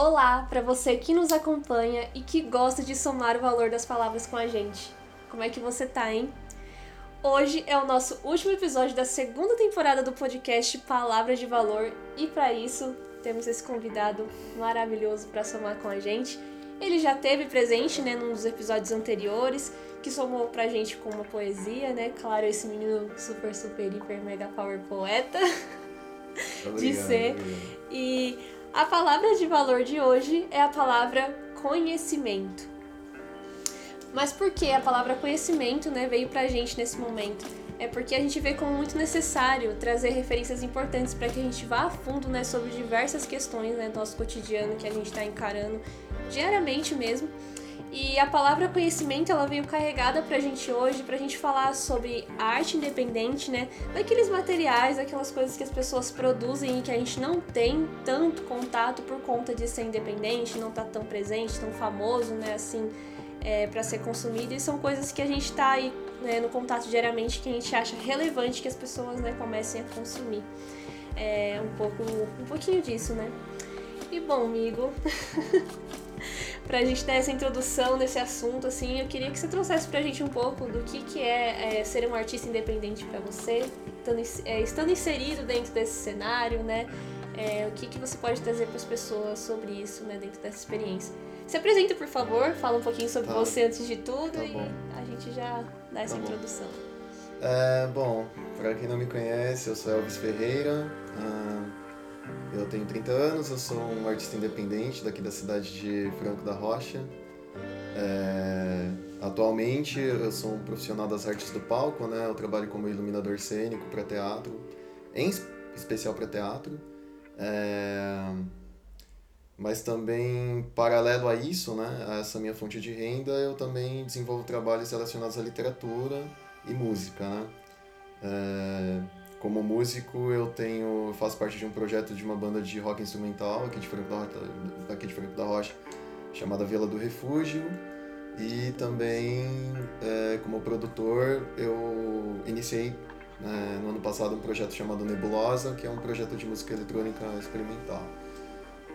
Olá para você que nos acompanha e que gosta de somar o valor das palavras com a gente. Como é que você tá, hein? Hoje é o nosso último episódio da segunda temporada do podcast Palavras de Valor e para isso temos esse convidado maravilhoso para somar com a gente. Ele já teve presente, né, num dos episódios anteriores, que somou pra gente com uma poesia, né? Claro, esse menino super, super, hiper, mega power poeta Obrigado, de ser. obrigado. E a palavra de valor de hoje é a palavra conhecimento. Mas por que a palavra conhecimento né, veio pra gente nesse momento? É porque a gente vê como muito necessário trazer referências importantes para que a gente vá a fundo né, sobre diversas questões né, do nosso cotidiano que a gente está encarando diariamente mesmo. E a palavra conhecimento ela veio carregada pra gente hoje, pra gente falar sobre arte independente, né? Daqueles materiais, aquelas coisas que as pessoas produzem e que a gente não tem tanto contato por conta de ser independente, não tá tão presente, tão famoso, né? Assim, é, para ser consumido. E são coisas que a gente tá aí né, no contato diariamente que a gente acha relevante que as pessoas né, comecem a consumir. É um pouco, um pouquinho disso, né? E bom, amigo. pra gente ter essa introdução nesse assunto, assim, eu queria que você trouxesse pra gente um pouco do que, que é, é ser um artista independente pra você, estando, é, estando inserido dentro desse cenário, né? É, o que, que você pode trazer para as pessoas sobre isso, né, dentro dessa experiência. Se apresenta, por favor, fala um pouquinho sobre Tá. você antes de tudo Tá e bom. a gente já dá essa Tá bom. introdução. É, bom, pra quem não me conhece, eu sou Elvis Ferreira, eu tenho 30 anos, eu sou um artista independente daqui da cidade de Franco da Rocha. É, atualmente eu sou um profissional das artes do palco, né? Eu trabalho como iluminador cênico para teatro, em es- especial para teatro. É, mas também, paralelo a isso, né, a essa minha fonte de renda, eu também desenvolvo trabalhos relacionados à literatura e música, né? É, como músico, eu tenho, faço parte de um projeto de uma banda de rock instrumental aqui de Franco da Rocha, aqui de Franco da Rocha chamada Vila do Refúgio. E também, é, como produtor, eu iniciei né, no ano passado um projeto chamado Nebulosa, que é um projeto de música eletrônica experimental.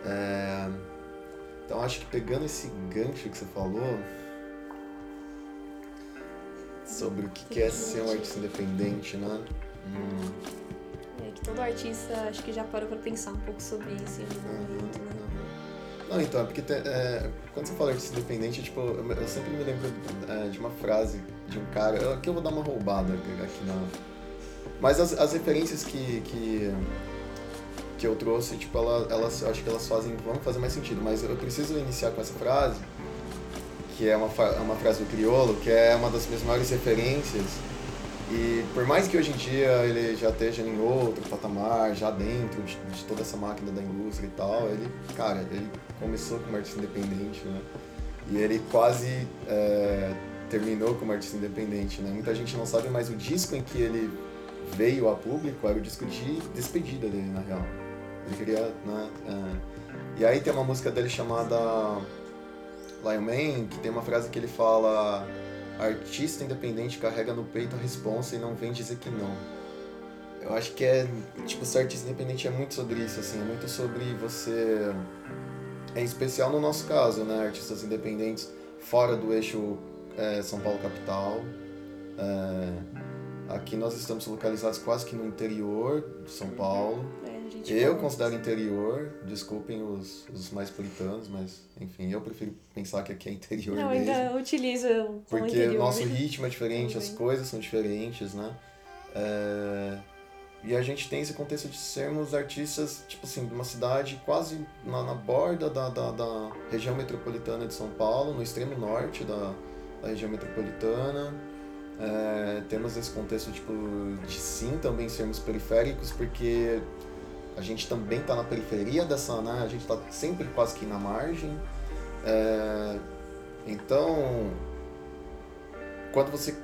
É, então acho que pegando esse gancho que você falou sobre o que que é ser um artista independente, né? Hum, É que todo artista acho que já parou pra pensar um pouco sobre isso em algum momento, né? Não, então, é porque é, quando você fala artista independente, tipo, eu, eu sempre me lembro é, de uma frase de um cara. eu- Aqui eu vou dar uma roubada aqui na. Mas as, as referências que, que, que eu trouxe, tipo, ela, elas, eu acho que elas fazem, vão fazer mais sentido. Mas eu preciso iniciar com essa frase, que é uma, uma frase do Criolo, que é uma das minhas maiores referências. E por mais que hoje em dia ele já esteja em outro patamar, já dentro de, de toda essa máquina da indústria e tal, ele, cara, ele começou como artista independente, né? E ele quase é, terminou como artista independente, né? Muita gente não sabe, mas o disco em que ele veio a público era o disco de despedida dele, na real. Ele queria, né? é. E aí tem uma música dele chamada Lion Man, que tem uma frase que ele fala artista independente carrega no peito a responsa e não vem dizer que não. Eu acho que é, tipo, ser artista independente é muito sobre isso, assim, é muito sobre você, em especial no nosso caso, né, artistas independentes fora do eixo é, São Paulo capital. É, aqui nós estamos localizados quase que no interior de São Paulo. É, gente Eu considero interior, desculpem os, os mais puritanos, mas enfim, eu prefiro pensar que aqui é interior Não, mesmo. ainda utilizo o Porque o nosso ritmo é diferente, as coisas são diferentes, né? É, E a gente tem esse contexto de sermos artistas, tipo assim, de uma cidade quase na, na borda da, da, da região metropolitana de São Paulo, no extremo norte da, da região metropolitana. É, temos esse contexto, tipo, de sim também sermos periféricos, porque a gente também está na periferia dessa, né? A gente está sempre quase que na margem. É, então, quando você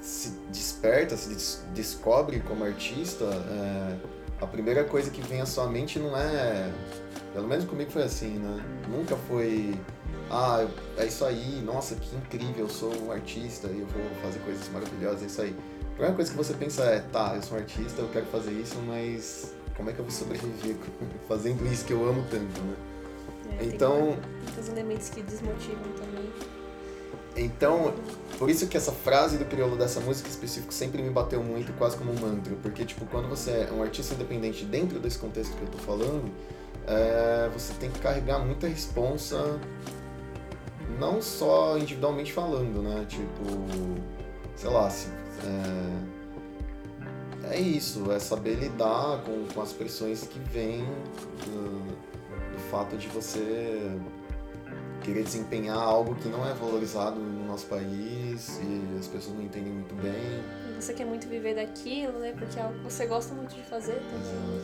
se desperta, se des- descobre como artista, é, a primeira coisa que vem à sua mente não é. Pelo menos comigo foi assim, né? Nunca foi. Ah, é isso aí, nossa, que incrível, eu sou um artista e eu vou fazer coisas maravilhosas, é isso aí. A primeira coisa que você pensa é, tá, eu sou um artista, eu quero fazer isso, mas como é que eu vou sobreviver fazendo isso que eu amo tanto, né? É, Então- muitos elementos que desmotivam também. Então, por isso que essa frase do crioulo dessa música específica sempre me bateu muito, quase como um mantra. Porque, tipo, quando você é um artista independente dentro desse contexto que eu tô falando, é, você tem que carregar muita responsa, não só individualmente falando, né? Tipo, sei lá, se, é, é isso, é saber lidar com, com as pressões que vêm do, do fato de você querer desempenhar algo que não é valorizado no nosso país e as pessoas não entendem muito bem. E você quer muito viver daquilo, né? Porque é algo que você gosta muito de fazer também.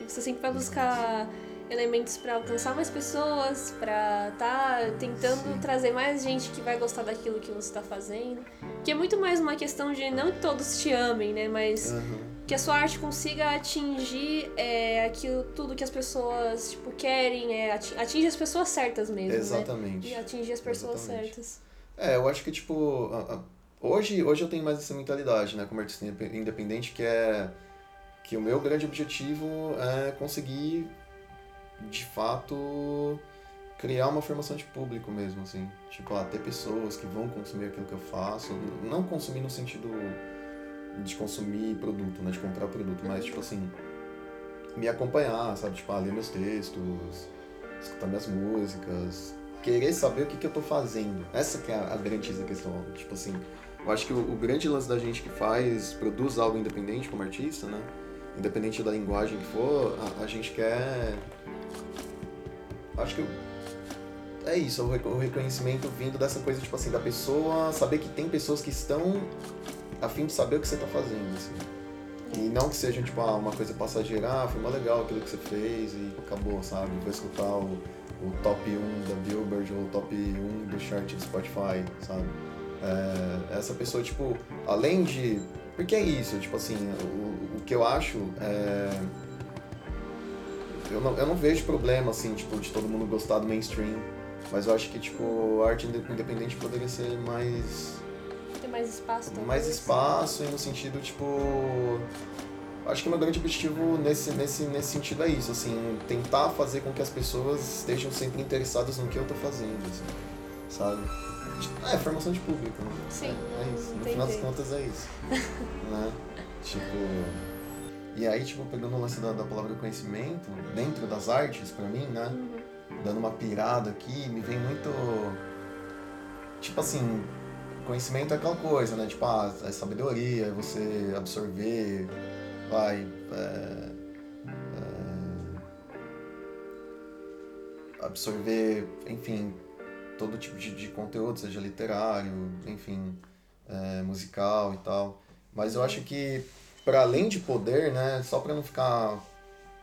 E você sempre vai buscar elementos pra alcançar mais pessoas, pra tá tentando Sim. trazer mais gente que vai gostar daquilo que você tá fazendo. Que é muito mais uma questão de não que todos te amem, né? Mas Aham. que a sua arte consiga atingir é, aquilo tudo que as pessoas tipo querem, é, ati- atingir as pessoas certas mesmo, né? Exatamente. E atingir as pessoas Exatamente. certas. É, eu acho que, tipo, hoje, hoje eu tenho mais essa mentalidade, né, como artista indepe- independente, que é que o meu grande objetivo é conseguir, de fato, criar uma formação de público mesmo, assim. Tipo, ah, ter pessoas que vão consumir aquilo que eu faço, não consumir no sentido de consumir produto, né, de comprar produto, mas, tipo assim, me acompanhar, sabe, tipo, ah, ler meus textos, escutar minhas músicas, querer saber o que, que eu tô fazendo. Essa que é a, a grande questão. Tipo assim, eu acho que o, o grande lance da gente que faz, produz algo independente como artista, né? Independente da linguagem que for, a, a gente quer. Acho que o- é isso, o reco- o reconhecimento vindo dessa coisa, tipo assim, da pessoa saber que tem pessoas que estão a fim de saber o que você tá fazendo, assim. E não que seja, tipo, ah, uma coisa passageira, ah, foi mó legal aquilo que você fez e acabou, sabe? Vou escutar o, o top 1 da Billboard ou o top 1 do chart do Spotify, sabe? É, essa pessoa, tipo, além de... Porque é isso, tipo assim, o, o que eu acho é... Eu não, eu não vejo problema, assim, tipo, de todo mundo gostar do mainstream, mas eu acho que, tipo, a arte inde- independente poderia ser mais Ter mais espaço também. mais espaço e no sentido, tipo. Acho que o meu grande objetivo nesse, nesse, nesse sentido é isso, assim, tentar fazer com que as pessoas estejam sempre interessadas no que eu tô fazendo, assim, sabe? É, formação de público, né? Sim, É, é isso. No final das contas é isso. né? Tipo. E aí, tipo, pegando o lance da, da palavra conhecimento, dentro das artes, pra mim, né? Uhum. dando uma pirada aqui, me vem muito. Tipo assim, conhecimento é aquela coisa, né? Tipo, ah, é sabedoria, é você absorver, vai. é, é, absorver, enfim, todo tipo de, de conteúdo, seja literário, enfim, é, musical e tal. Mas eu acho que, para além de poder, né? Só para não ficar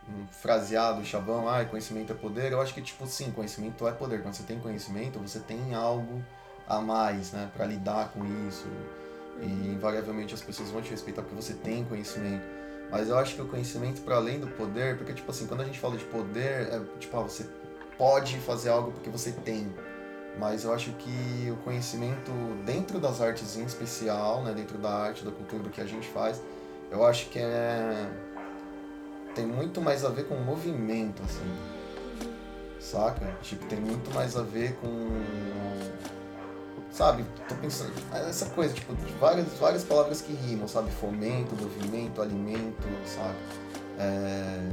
um fraseado, chavão, ah, conhecimento é poder, eu acho que, tipo, sim, conhecimento é poder. Quando você tem conhecimento, você tem algo a mais, né, para lidar com isso. E invariavelmente as pessoas vão te respeitar porque você tem conhecimento. Mas eu acho que o conhecimento, para além do poder, porque, tipo assim, quando a gente fala de poder, é tipo, ah, você pode fazer algo porque você tem. Mas eu acho que o conhecimento dentro das artes em especial, né, dentro da arte, da cultura, do que a gente faz, eu acho que é tem muito mais a ver com movimento, assim. Saca? Tipo, tem muito mais a ver com. Sabe? Tô pensando. Essa coisa, tipo, várias, várias palavras que rimam, sabe? Fomento, movimento, alimento, saca? É,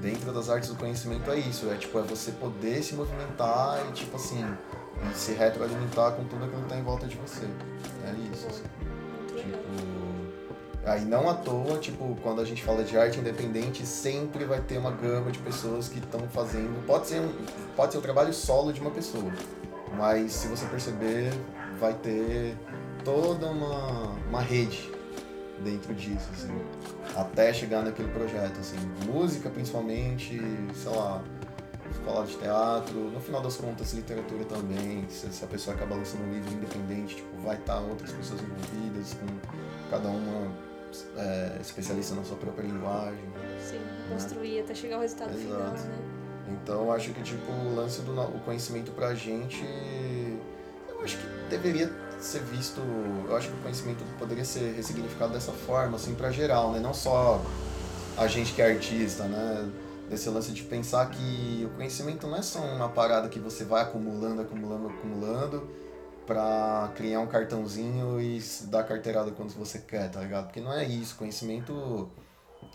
Dentro das artes do conhecimento é isso, é tipo, é você poder se movimentar e tipo assim, se retroalimentar com tudo aquilo que tá em volta de você. É isso. assim. Tipo, aí não à toa, tipo, quando a gente fala de arte independente, sempre vai ter uma gama de pessoas que estão fazendo. Pode ser, um, pode ser o trabalho solo de uma pessoa, mas se você perceber, vai ter toda uma, uma rede dentro disso, assim, até chegar naquele projeto, assim, música principalmente, sei lá, falar de teatro, no final das contas literatura também, se, se a pessoa acaba lançando um livro independente, tipo, vai estar outras pessoas envolvidas, com cada uma é, especialista na sua própria linguagem. Sim, construir até chegar ao resultado final, Exato. né? Então eu acho que tipo, o lance do o conhecimento pra gente, eu acho que deveria ser visto, eu acho que o conhecimento poderia ser ressignificado dessa forma, assim, pra geral, né? Não só a gente que é artista, né? desse lance de pensar que o conhecimento não é só uma parada que você vai acumulando, acumulando, acumulando pra criar um cartãozinho e dar carteirada quando você quer, tá ligado? Porque não é isso, conhecimento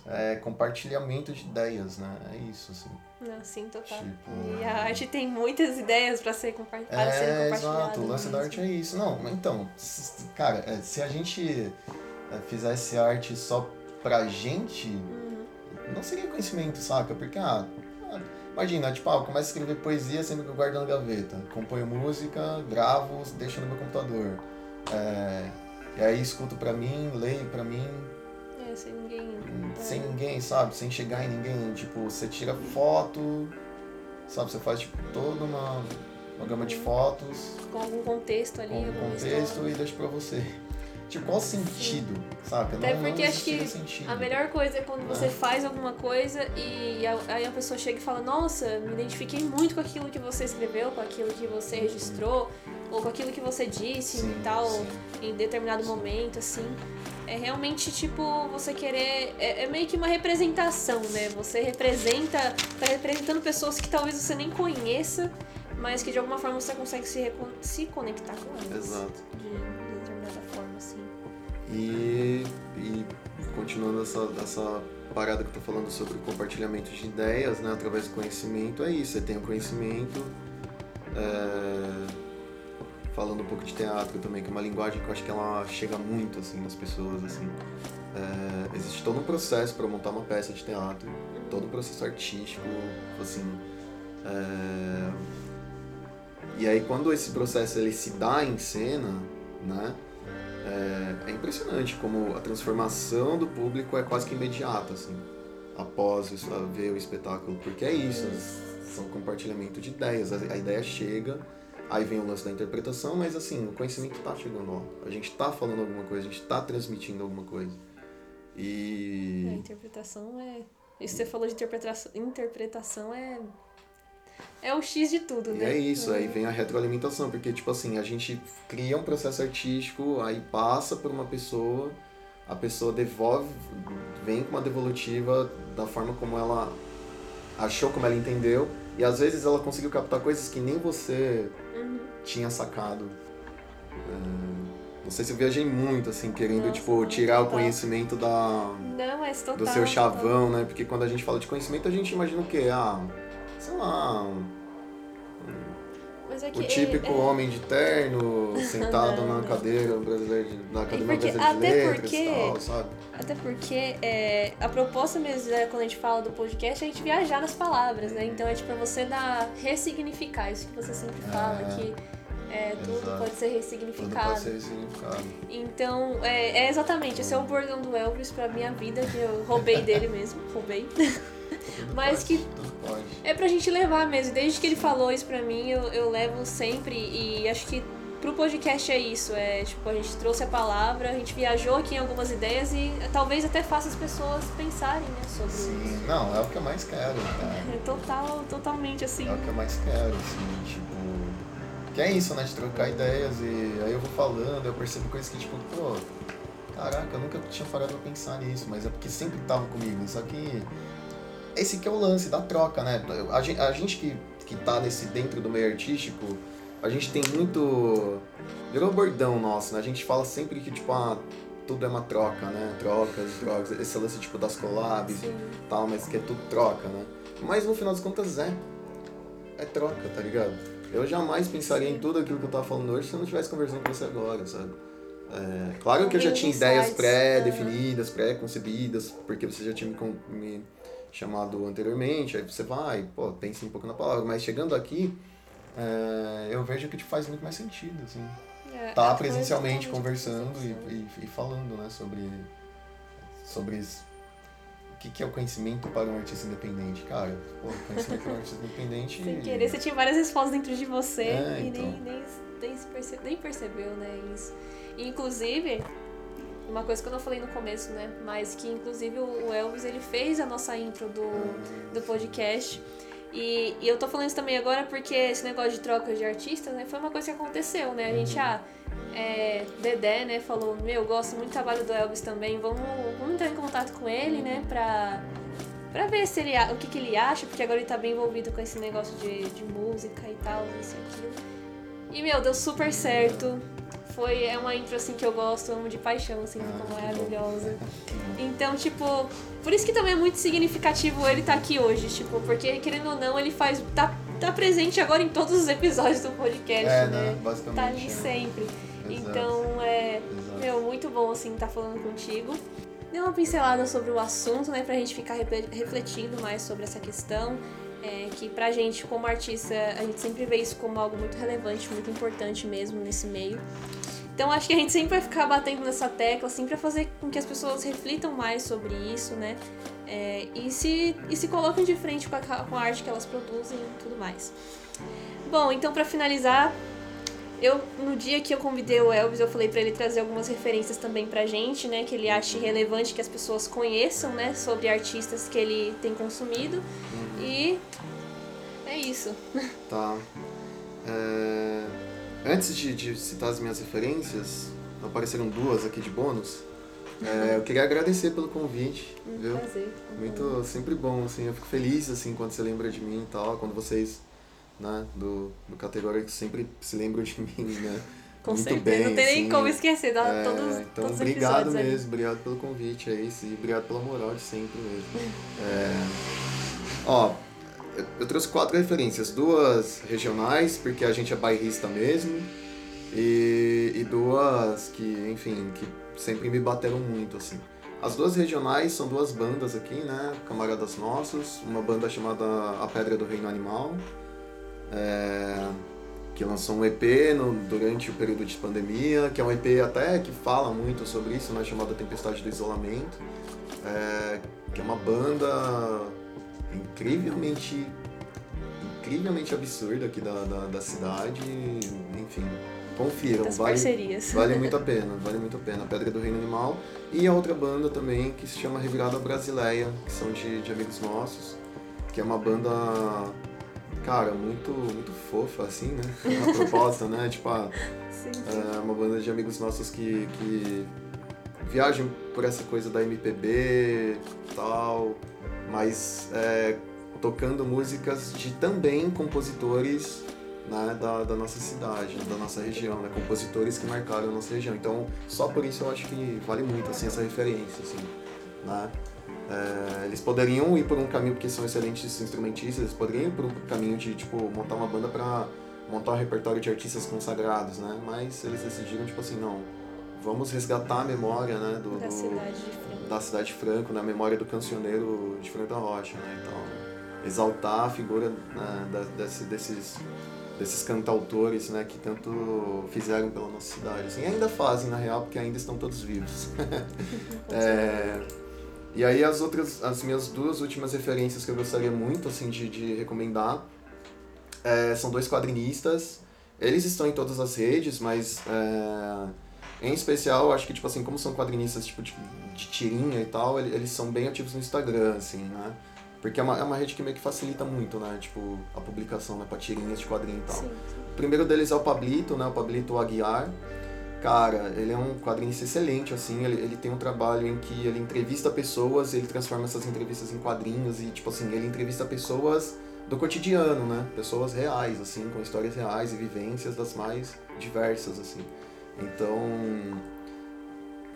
é compartilhamento de ideias, né? É isso, assim. Não, sim, total. Tipo, E a arte tem muitas ideias pra ser compa para serem É, compartilhadas. exato, o lance da né? arte é isso. Não, mas então, cara, é, se a gente é, fizesse arte só pra gente, Uhum. não seria conhecimento, saca? Porque, ah, imagina, tipo, ah, eu começo a escrever poesia sempre que eu guardo na gaveta. Componho música, gravo, deixo no meu computador. É, e aí escuto pra mim, leio pra mim, É, sem ninguém. sem é, ninguém, sabe? Sem chegar em ninguém. Tipo, você tira foto, sabe? Você faz, tipo, toda uma, uma gama de fotos Com algum contexto ali, com um alguma contexto história. e deixa pra você. Tipo, qual o sentido, saca? Até não, porque não acho que sentido. A melhor coisa é quando você É. faz alguma coisa e aí a pessoa chega e fala: Nossa, me identifiquei muito com aquilo que você escreveu, com aquilo que você registrou, ou com aquilo que você disse Sim, e tal, sim. em determinado momento, assim. É realmente tipo você querer. É, é meio que uma representação, né? Você representa. Tá representando pessoas que talvez você nem conheça, mas que de alguma forma você consegue se, se conectar com elas. Exato. De, E, e continuando essa, essa parada que eu tô falando sobre compartilhamento de ideias, né, através do conhecimento, é isso. Você tem o conhecimento, é, falando um pouco de teatro também, que é uma linguagem que eu acho que ela chega muito, assim, nas pessoas, assim. É, existe todo um processo para montar uma peça de teatro, todo um processo artístico, assim. é, e aí quando esse processo ele se dá em cena, né? É, é impressionante como a transformação do público é quase que imediata, assim, após ver o espetáculo. Porque é isso, são compartilhamento de ideias. A, ideia chega, aí vem o lance da interpretação, mas assim, o conhecimento tá chegando lá. A gente tá falando alguma coisa, a gente tá transmitindo alguma coisa. É, a E. interpretação é. Isso que você falou de interpretação, interpretação é. É o X de tudo, E né? é isso, aí vem a retroalimentação, porque tipo assim, a gente cria um processo artístico, aí passa por uma pessoa, a pessoa devolve, vem com uma devolutiva da forma como ela achou, como ela entendeu, e às vezes ela conseguiu captar coisas que nem você Uhum. tinha sacado. É, Não sei se eu viajei muito, assim, querendo, Nossa, tipo, tirar o total. conhecimento da, Não, total. do seu chavão, né? Porque quando a gente fala de conhecimento, a gente imagina o quê? Ah, sei lá, um- é o típico é, é... homem de terno, sentado Não, na cadeira brasileira de, na academia porque- brasileira de até letras porque- e tal, sabe? Até porque é, a proposta mesmo, é, quando a gente fala do podcast, é a gente viajar nas palavras, né? Então é tipo pra você dar. ressignificar, isso que você sempre fala, É. que é, tudo Exato. pode ser Tudo ressignificado. pode ser significado. Então, é, é exatamente, esse é o bordão do Elvis pra minha vida, que eu roubei dele mesmo, roubei. Mas pode, que-. É pra gente levar mesmo, desde que ele falou isso pra mim, eu, eu levo sempre e acho que pro podcast é isso, é tipo, a gente trouxe a palavra, a gente viajou aqui em algumas ideias e talvez até faça as pessoas pensarem, né, sobre isso. Sim, não, é o que eu mais quero, cara. É total, totalmente assim. É o que eu mais quero, assim, tipo. Que é isso, né? De trocar ideias e aí eu vou falando, eu percebo coisas que, tipo, pô, caraca, eu nunca tinha parado pra pensar nisso, mas é porque sempre estavam comigo. Só que esse que é o lance da troca, né? A gente, a gente que, que tá nesse dentro do meio artístico, a gente tem muito. Virou bordão nosso, né? A gente fala sempre que, tipo, ah, tudo é uma troca, né? Trocas, trocas. Esse lance, tipo, das collabs Sim. tal, mas que é tudo troca, né? Mas no final das contas é. É troca, tá ligado? Eu jamais pensaria em tudo aquilo que eu tava falando hoje se eu não estivesse conversando com você agora, sabe? É, claro que eu já tinha ideias pré-definidas, pré-concebidas, porque você já tinha me, me chamado anteriormente, aí você vai, pô, pensa um pouco na palavra, mas chegando aqui, é, eu vejo que te faz muito mais sentido, assim É, tá é presencialmente conversando e, e, e falando, né, sobre, sobre isso. o que, que é o conhecimento para um artista independente. Cara, pô, conhecimento para um artista independente... Sem querer, você tinha várias respostas dentro de você É, e então. nem, nem, nem, se perce- nem percebeu, né, isso. Inclusive, uma coisa que eu não falei no começo, né, mas que inclusive o Elvis, ele fez a nossa intro do, do podcast. E, e eu tô falando isso também agora porque esse negócio de troca de artistas, né, foi uma coisa que aconteceu, né? A gente, ah, é, Dedé, né, falou, meu, eu gosto muito do trabalho do Elvis também, vamos, vamos entrar em contato com ele, né, pra, Pra ver se ele, o que, que ele acha, porque agora ele tá bem envolvido com esse negócio de, de música e tal, isso e aquilo. E, meu, deu super certo. Foi, é uma intro, assim, que eu gosto, amo de paixão, assim, ficou que maravilhosa. Então, tipo, por isso que também é muito significativo ele estar aqui hoje, tipo, porque, querendo ou não, ele faz, tá, tá presente agora em todos os episódios do podcast, É, né? né? Basicamente. Tá ali é. sempre. Exato. Então, é, Exato. meu, muito bom, assim, estar falando contigo. Deu uma pincelada sobre o assunto, né, pra gente ficar refletindo mais sobre essa questão. É, que pra gente, como artista, a gente sempre vê isso como algo muito relevante, muito importante mesmo nesse meio. Então acho que a gente sempre vai ficar batendo nessa tecla, assim, pra fazer com que as pessoas reflitam mais sobre isso, né? É, e, se, e se coloquem de frente com a, com a arte que elas produzem e tudo mais. Bom, então pra finalizar, eu no dia que eu convidei o Elvis, eu falei pra ele trazer algumas referências também pra gente, né, que ele ache relevante que as pessoas conheçam, né, sobre artistas que ele tem consumido. E é isso. Tá. É, Antes de, de citar as minhas referências, apareceram duas aqui de bônus. É, eu queria agradecer pelo convite, Um viu? prazer. Muito, sempre bom, assim, eu fico feliz, assim, quando você lembra de mim e tal, quando vocês, né, do, do categórico sempre se lembram de mim, né? Com Muito certeza. bem, não tem nem assim, como esquecer, dá É, todos, então, todos os obrigado mesmo, obrigado pelo convite, é isso, e obrigado pela moral de sempre mesmo. É, ó, eu- eu trouxe quatro referências, duas regionais, porque a gente é bairrista mesmo, e, e duas que, enfim, que sempre me bateram muito, assim. As duas regionais são duas bandas aqui, né, camaradas nossos, uma banda chamada A Pedra do Reino Animal, é, que lançou um EP no, durante o período de pandemia, que é um EP até que fala muito sobre isso, né, chamada Tempestade do Isolamento, é, que é uma banda incrivelmente incrivelmente absurda aqui da, da, da cidade, enfim, confiram, vale, parcerias. vale muito a pena, vale muito a pena, Pedra do Reino Animal, e a outra banda também que se chama Revirada Brasileia, que são de, de amigos nossos, que é uma banda cara, muito, muito fofa, assim, né? A proposta, né? Tipo, ah, Sim. é uma banda de amigos nossos que, que viajam por essa coisa da MPB e tal, mas é, tocando músicas de também compositores né, da, da nossa cidade, da nossa região, né? Compositores que marcaram a nossa região. Então, só por isso eu acho que vale muito, assim, essa referência, assim, né? É, eles poderiam ir por um caminho, porque são excelentes instrumentistas, eles poderiam ir por um caminho de, tipo, montar uma banda pra montar um repertório de artistas consagrados, né? Mas eles decidiram, tipo assim, não, vamos resgatar a memória, né, do, Da do- cidade de Franca. da cidade de Franco, na memória do cancioneiro de Franco da Rocha, né? Então, exaltar a figura né, da- desse- desses, desses cantautores, né, que tanto fizeram pela nossa cidade. Assim, e ainda fazem, na real, porque ainda estão todos vivos. É, e aí as outras, as minhas duas últimas referências que eu gostaria muito, assim, de, de recomendar é, são dois quadrinistas. Eles estão em todas as redes, mas é, em especial, acho que, tipo assim, como são quadrinistas tipo, de, de tirinha e tal, ele- eles são bem ativos no Instagram, assim, né? Porque é uma, é uma rede que meio que facilita muito, né? Tipo, a publicação, né? Pra tirinhas de quadrinho e tal. Sim, O primeiro deles é o Pablito, né? O Pablito Aguiar. Cara, ele é um quadrinista excelente, assim. Ele, ele tem um trabalho em que ele entrevista pessoas, ele transforma essas entrevistas em quadrinhos e, tipo assim, ele entrevista pessoas do cotidiano, né? Pessoas reais, assim, com histórias reais e vivências das mais diversas, assim. Então,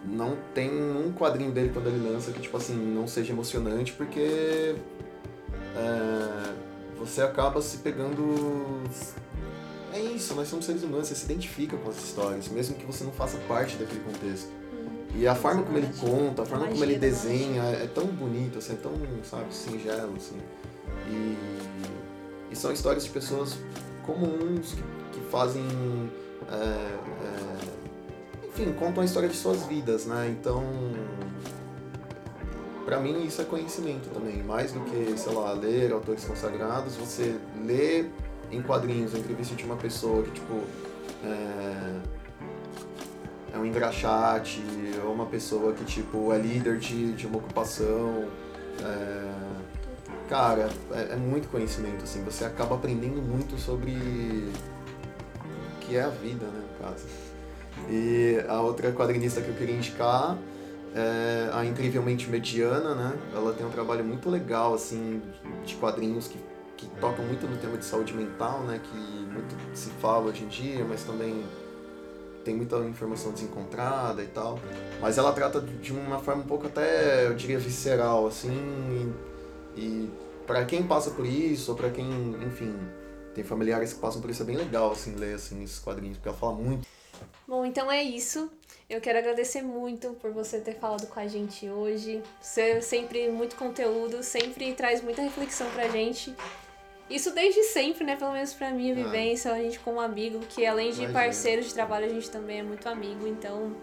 não tem um quadrinho dele quando ele lança que, tipo assim, não seja emocionante, porque é, você acaba se pegando. É isso, nós somos seres humanos, você se identifica com as histórias, mesmo que você não faça parte daquele contexto. E a forma como ele conta, a forma como ele Magia desenha é tão bonito, assim, é tão, sabe, singelo, assim. E, e são histórias de pessoas comuns que, que fazem. é, é, enfim, contam a história de suas vidas, né? Então. Pra mim isso é conhecimento também, mais do que, sei lá, ler autores consagrados, você lê em quadrinhos a entrevista de uma pessoa que, tipo, é, é um engraxate, ou uma pessoa que, tipo, é líder de, de uma ocupação. é, cara, é, é muito conhecimento, assim, você acaba aprendendo muito sobre o que é a vida, né, no caso. E a outra quadrinista que eu queria indicar é a Incrivelmente Mediana, né? Ela tem um trabalho muito legal, assim, de quadrinhos que, que tocam muito no tema de saúde mental, né? Que muito se fala hoje em dia, mas também tem muita informação desencontrada e tal. Mas ela trata de uma forma um pouco até, eu diria, visceral, assim, e, e para quem passa por isso, ou para quem, enfim, tem familiares que passam por isso, é bem legal, assim, ler, assim, esses quadrinhos, porque ela fala muito. Bom, então é isso. Eu quero agradecer muito por você ter falado com a gente hoje. Você é sempre muito conteúdo, sempre traz muita reflexão pra gente. Isso desde sempre, né? Pelo menos pra minha Ah. vivência, a gente como amigo, que além de Imagina. parceiro de trabalho, a gente também é muito amigo. Então,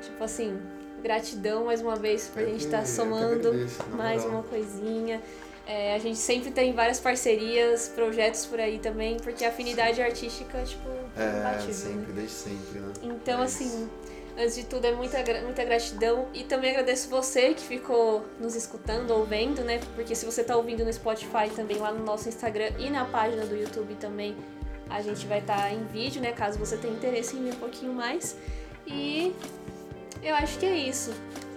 tipo assim, gratidão mais uma vez por a gente estar que somando agradeço, mais uma coisinha. É, a gente sempre tem várias parcerias, projetos por aí também, porque a afinidade artística, tipo, é É, né? sempre, desde sempre, né? Então, É assim, isso. Antes de tudo, é muita, muita gratidão. E também agradeço você que ficou nos escutando ou vendo, né? Porque se você tá ouvindo no Spotify também, lá no nosso Instagram e na página do YouTube também, a gente vai estar em vídeo, né? Caso você tenha interesse em ver um pouquinho mais. E eu acho que é isso.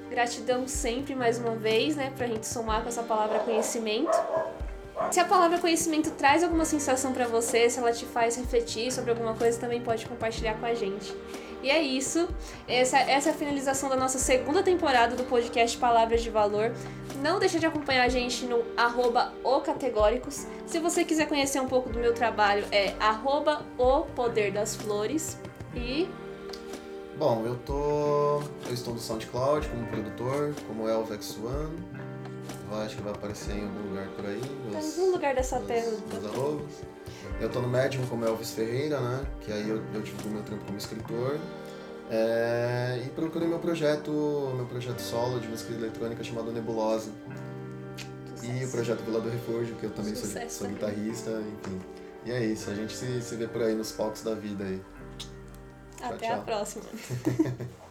Gratidão sempre, mais uma vez, né? Pra gente somar com essa palavra conhecimento. Se a palavra conhecimento traz alguma sensação pra você, se ela te faz refletir sobre alguma coisa, também pode compartilhar com a gente. E é isso. Essa, essa é a finalização da nossa segunda temporada do podcast Palavras de Valor. Não deixa de acompanhar a gente no arroba ocategóricos. Se você quiser conhecer um pouco do meu trabalho, é arroba o poder das flores. E Bom, eu tô. Eu estou no SoundCloud como produtor, como Elvex One. Eu acho que vai aparecer em algum lugar por aí. tá em algum lugar dessa meus- terra. meus arrobas. Eu tô no Medium como Elvis Ferreira, né? Que aí eu, eu divulgo meu trampo como escritor. É, e procure meu projeto, meu projeto solo de música eletrônica chamado Nebulosa. E o projeto Vila do Refúgio, que eu também sou, sou guitarrista, enfim. E é isso, a gente se, se vê por aí nos palcos da vida aí. Até tchau. a próxima.